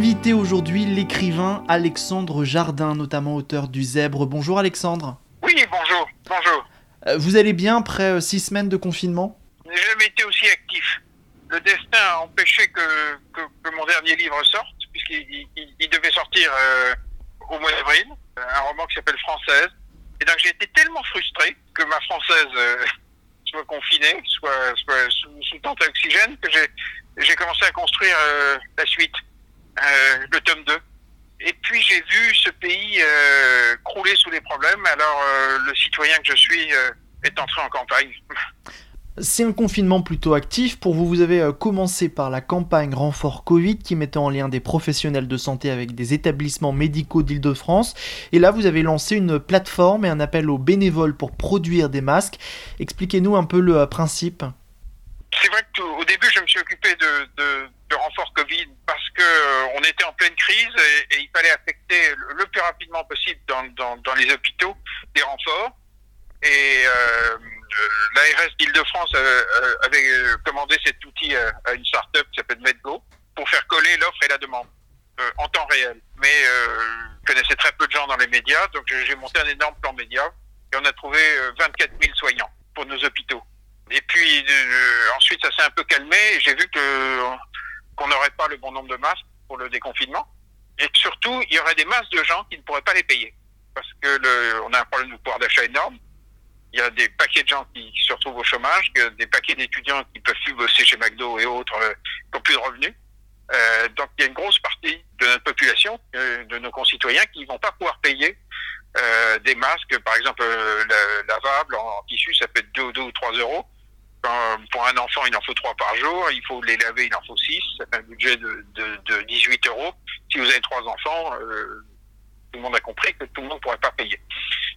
Invité aujourd'hui l'écrivain Alexandre Jardin, notamment auteur du Zèbre. Bonjour Alexandre. Oui, bonjour, bonjour. Euh, vous allez bien après euh, six semaines de confinement? Je n'ai jamais été aussi actif. Le destin a empêché que, que, mon dernier livre sorte, puisqu'il il, devait sortir euh, au mois d'avril, un roman qui s'appelle Française. Et donc j'ai été tellement frustré que ma française soit confinée, soit, soit sous, sous tente à oxygène, que j'ai commencé à construire la suite. Euh, le tome 2. Et puis j'ai vu ce pays euh, crouler sous les problèmes, alors euh, le citoyen que je suis est entré en campagne. C'est un confinement plutôt actif. Pour vous, vous avez commencé par la campagne Renfort Covid qui mettait en lien des professionnels de santé avec des établissements médicaux d'Île-de-France. Et là, vous avez lancé une plateforme et un appel aux bénévoles pour produire des masques. Expliquez-nous un peu le principe. C'est vrai qu'au début, je me suis occupé de, de, de renfort Covid parce que était en pleine crise et, il fallait affecter le, plus rapidement possible dans, dans, les hôpitaux des renforts. Et euh, l'ARS d'Île-de-France euh, avait commandé cet outil à, une start-up qui s'appelle MedGo pour faire coller l'offre et la demande en temps réel. Mais je connaissais très peu de gens dans les médias, donc j'ai monté un énorme plan média et on a trouvé 24 000 soignants pour nos hôpitaux. Et puis ensuite, ça s'est un peu calmé. J'ai vu que qu'on n'aurait pas le bon nombre de masques pour le déconfinement. Et surtout, il y aurait des masses de gens qui ne pourraient pas les payer. Parce que on a un problème de pouvoir d'achat énorme. Il y a des paquets de gens qui se retrouvent au chômage, des paquets d'étudiants qui peuvent plus bosser chez McDo et autres, euh, qui n'ont plus de revenus. Euh, donc il y a une grosse partie de notre population, euh, de nos concitoyens, qui vont pas pouvoir payer des masques, par exemple euh, lavables en tissu, ça peut être 2, ou 3 euros pour un enfant, il en faut trois par jour. Il faut les laver, il en faut six. Un budget de, de, de 18 euros. Si vous avez trois enfants, euh, tout le monde a compris que tout le monde ne pourrait pas payer.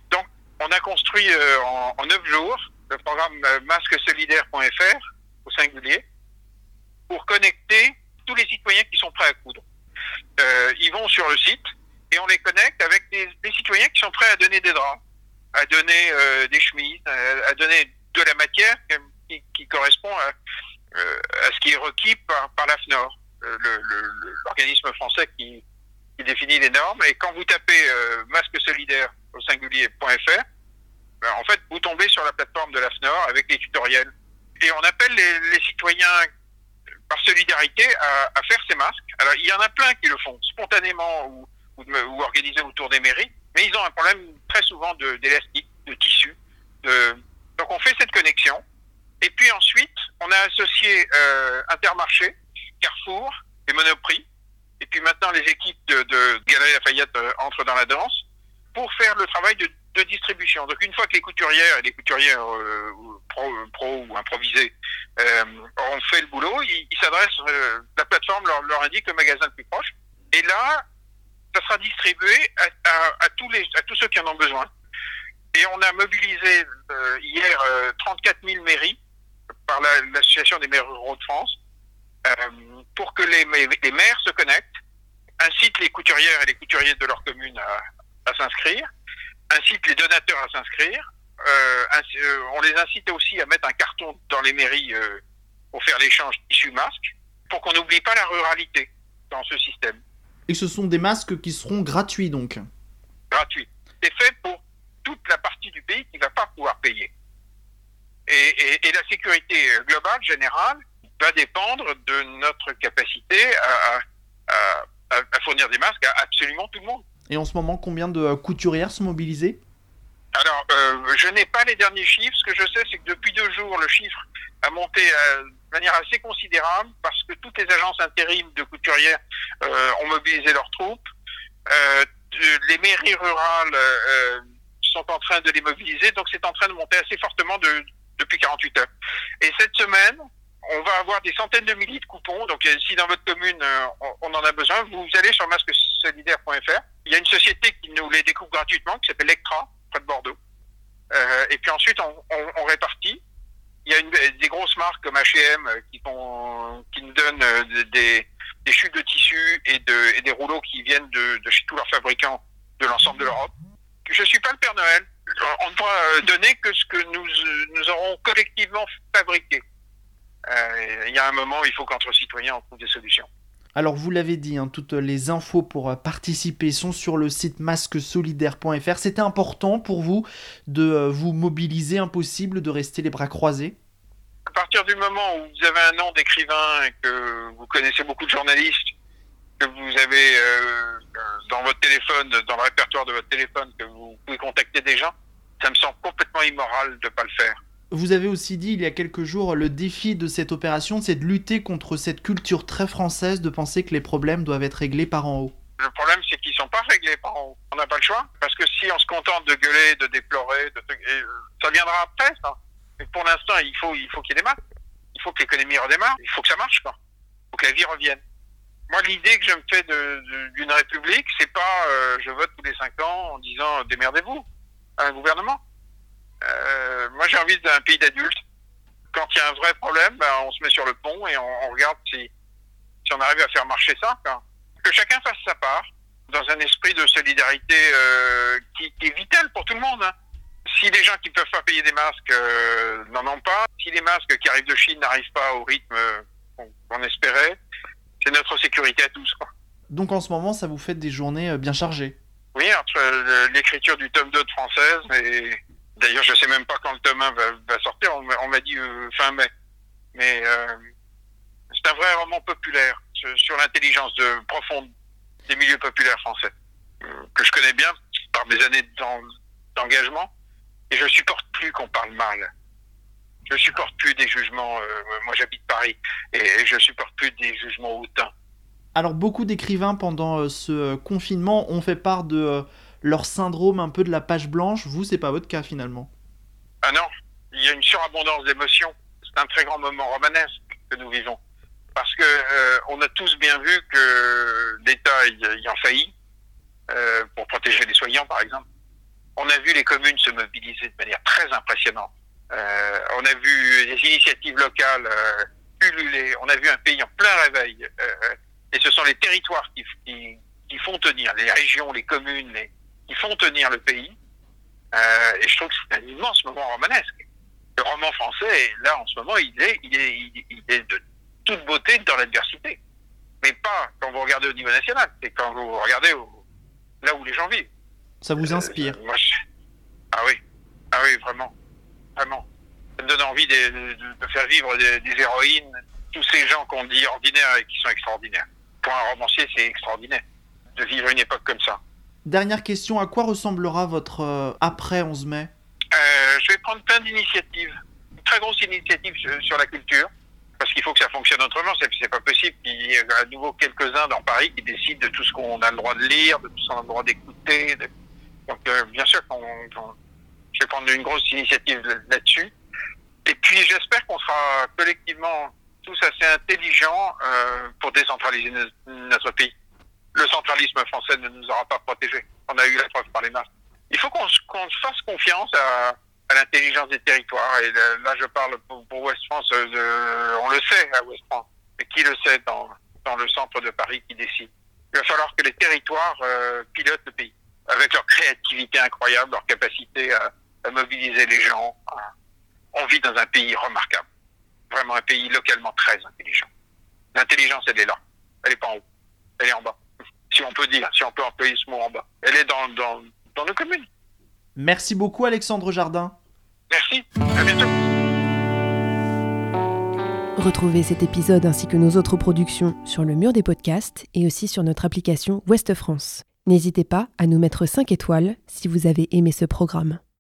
Donc, on a construit euh, en, 9 jours le programme euh, masquesolidaire.fr au singulier pour connecter tous les citoyens qui sont prêts à coudre. Euh, ils vont sur le site et on les connecte avec des, des citoyens qui sont prêts à donner des draps, à donner euh, des chemises, à, à donner de la matière qui, correspond euh, à, ce qui est requis par, l'AFNOR, euh, l'organisme français qui, définit les normes. Et quand vous tapez euh, masque solidaire au singulier.fr, ben, en fait, vous tombez sur la plateforme de l'AFNOR avec les tutoriels. Et on appelle les, citoyens par solidarité à, faire ces masques. Alors, il y en a plein qui le font spontanément ou, ou, organisés autour des mairies, mais ils ont un problème très souvent d'élastique, de, tissu. Donc, on fait cette connexion et puis ensuite, on a associé euh, Intermarché, Carrefour et Monoprix. Et puis maintenant, les équipes de, Galerie Lafayette euh, entrent dans la danse pour faire le travail de, distribution. Donc une fois que les couturières et les couturières euh, pro, ou improvisées euh, auront fait le boulot, ils, s'adressent, euh, la plateforme leur, indique le magasin le plus proche. Et là, ça sera distribué à, tous, les, à tous ceux qui en ont besoin. Et on a mobilisé euh, hier 34 000 mairies par l'Association des maires ruraux de France euh, pour que les, les, maires se connectent, incitent les couturières et les couturiers de leur commune à, à s'inscrire, incitent les donateurs à s'inscrire. Euh, euh, on les incite aussi à mettre un carton dans les mairies euh, pour faire l'échange tissu-masque, pour qu'on n'oublie pas la ruralité dans ce système. Et ce sont des masques qui seront gratuits donc? Gratuits. C'est fait pour toute la partie du pays qui ne va pas pouvoir payer. Et, et, et, la sécurité globale, générale, va dépendre de notre capacité à, à, à, fournir des masques à absolument tout le monde. Et en ce moment, combien de couturières sont mobilisées? Alors, euh, je n'ai pas les derniers chiffres. Ce que je sais, c'est que depuis deux jours, le chiffre a monté euh, de manière assez considérable parce que toutes les agences intérim de couturières euh, ont mobilisé leurs troupes. Euh, les mairies rurales sont en train de les mobiliser, donc c'est en train de monter assez fortement de, depuis 48 heures. Et cette semaine, on va avoir des centaines de milliers de coupons. Donc, euh, si dans votre commune, euh, on, en a besoin, vous allez sur masquesolidaire.fr. Il y a une société qui nous les découpe gratuitement, qui s'appelle Lectra, près de Bordeaux et puis ensuite, on, répartit. Il y a une, des grosses marques comme H&M qui, qui nous donnent des, des chutes de tissus et, de, et des rouleaux qui viennent de, de chez tous leurs fabricants de l'ensemble de l'Europe. Je suis pas le Père Noël. On ne pourra donner que ce que nous, nous aurons collectivement fabriqué. Euh, il y a un moment où il faut qu'entre citoyens, on trouve des solutions. Alors vous l'avez dit, hein, toutes les infos pour euh, participer sont sur le site masquesolidaire.fr. C'était important pour vous de euh, vous mobiliser, impossible de rester les bras croisés? À partir du moment où vous avez un nom d'écrivain et que vous connaissez beaucoup de journalistes, que vous avez dans votre téléphone, dans le répertoire de votre téléphone, que vous pouvez contacter des gens, ça me semble complètement immoral de ne pas le faire. Vous avez aussi dit il y a quelques jours, le défi de cette opération, c'est de lutter contre cette culture très française de penser que les problèmes doivent être réglés par en haut. Le problème, c'est qu'ils ne sont pas réglés par en haut. On n'a pas le choix. Parce que si on se contente de gueuler, de déplorer, de... Euh, ça viendra après, ça. Mais pour l'instant, il faut il faut qu'il y ait des maths. Il faut que l'économie redémarre. Il faut que ça marche, quoi. Il faut que la vie revienne. Moi, l'idée que je me fais d'une république, c'est pas euh, je vote tous les cinq ans en disant démerdez-vous un gouvernement. Euh, moi, j'ai envie d'un pays d'adultes. Quand il y a un vrai problème, ben, on se met sur le pont et on, regarde si, on arrive à faire marcher ça. Que chacun fasse sa part dans un esprit de solidarité euh, qui, est vital pour tout le monde. Hein. Si les gens qui peuvent pas payer des masques euh, n'en ont pas, si les masques qui arrivent de Chine n'arrivent pas au rythme qu'on espérait, c'est notre sécurité à tous. Donc en ce moment, ça vous fait des journées bien chargées? Oui, entre l'écriture du tome 2 de française et D'ailleurs, je sais même pas quand le tome 1 va, sortir. On, m'a dit euh, fin mai. Mais euh, c'est un vrai roman populaire sur, l'intelligence de, profonde des milieux populaires français euh, que je connais bien par mes années d'engagement. Et je supporte plus qu'on parle mal. Je supporte plus des jugements. moi, j'habite Paris et, je supporte plus des jugements hautains. Alors, beaucoup d'écrivains pendant ce confinement ont fait part de leur syndrome un peu de la page blanche. Vous, c'est pas votre cas finalement? Ah non, il y a une surabondance d'émotions. C'est un très grand moment romanesque que nous vivons. Parce que euh, on a tous bien vu que l'État y en faillit euh, pour protéger les soignants, par exemple. On a vu les communes se mobiliser de manière très impressionnante. Euh, on a vu des initiatives locales pulluler. On a vu un pays en plein réveil. Et ce sont les territoires qui, qui, qui, font tenir, les régions, les communes, les, qui font tenir le pays. Euh, et je trouve que c'est un immense moment romanesque. Le roman français, là, en ce moment, il est, il est, il est de toute beauté dans l'adversité. Mais pas quand vous regardez au niveau national, c'est quand vous regardez là où les gens vivent. Ça vous inspire euh, Ah oui, ah oui, vraiment, vraiment. Ça me donne envie de, de, faire vivre des, des, héroïnes, tous ces gens qu'on dit ordinaires et qui sont extraordinaires. Pour un romancier, c'est extraordinaire de vivre une époque comme ça. Dernière question, à quoi ressemblera votre euh, après 11 mai? Euh, Je vais prendre plein d'initiatives, une très grosse initiative sur la culture, parce qu'il faut que ça fonctionne autrement. C'est pas possible qu'il y ait à nouveau quelques-uns dans Paris qui décident de tout ce qu'on a le droit de lire, de tout ce qu'on a le droit d'écouter. Donc, euh, bien sûr, je vais prendre une grosse initiative là-dessus. Et puis, j'espère qu'on sera collectivement tous assez intelligents pour décentraliser notre pays le centralisme français ne nous aura pas protégés. On a eu la preuve par les masses. Il faut qu'on fasse confiance à, l'intelligence des territoires. Et là, je parle pour, pour West France, euh, on le sait à West France, mais qui le sait dans, dans le centre de Paris qui décide? Il va falloir que les territoires euh, pilotent le pays, avec leur créativité incroyable, leur capacité à, à mobiliser les gens. On vit dans un pays remarquable, vraiment un pays localement très intelligent. L'intelligence, elle est là, elle n'est pas en haut, elle est en bas si on peut dire, si on peut employer ce mot en bas. Elle est dans, dans, dans nos communes. Merci beaucoup Alexandre Jardin. Merci, à bientôt. Retrouvez cet épisode ainsi que nos autres productions sur le mur des podcasts et aussi sur notre application Ouest France. N'hésitez pas à nous mettre 5 étoiles si vous avez aimé ce programme.